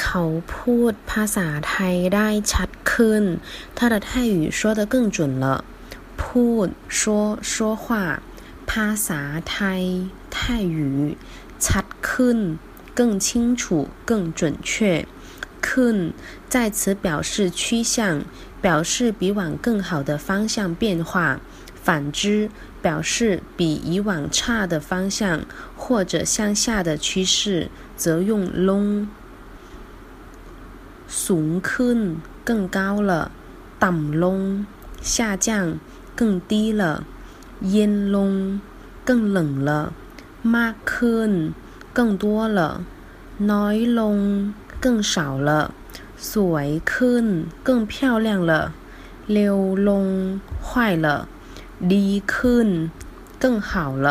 เขาพูดภาษาไทยได้ชัดขึ้น他的泰语说得更准了พูด说说话ภาษาไทย泰语ชัดขึ้น更清楚更准确ขึ้น在此表示趋向表示比往更好的方向变化反之表示比以往差的方向或者向下的趋势则用 long สูงขึ้น更高了ต่ำลง下降更低了เย็นลง更冷了มากขึ้น更多了น้อยลง更少了สวยขึ้น更漂亮了เร็วลง坏了ดีขึ้น更好了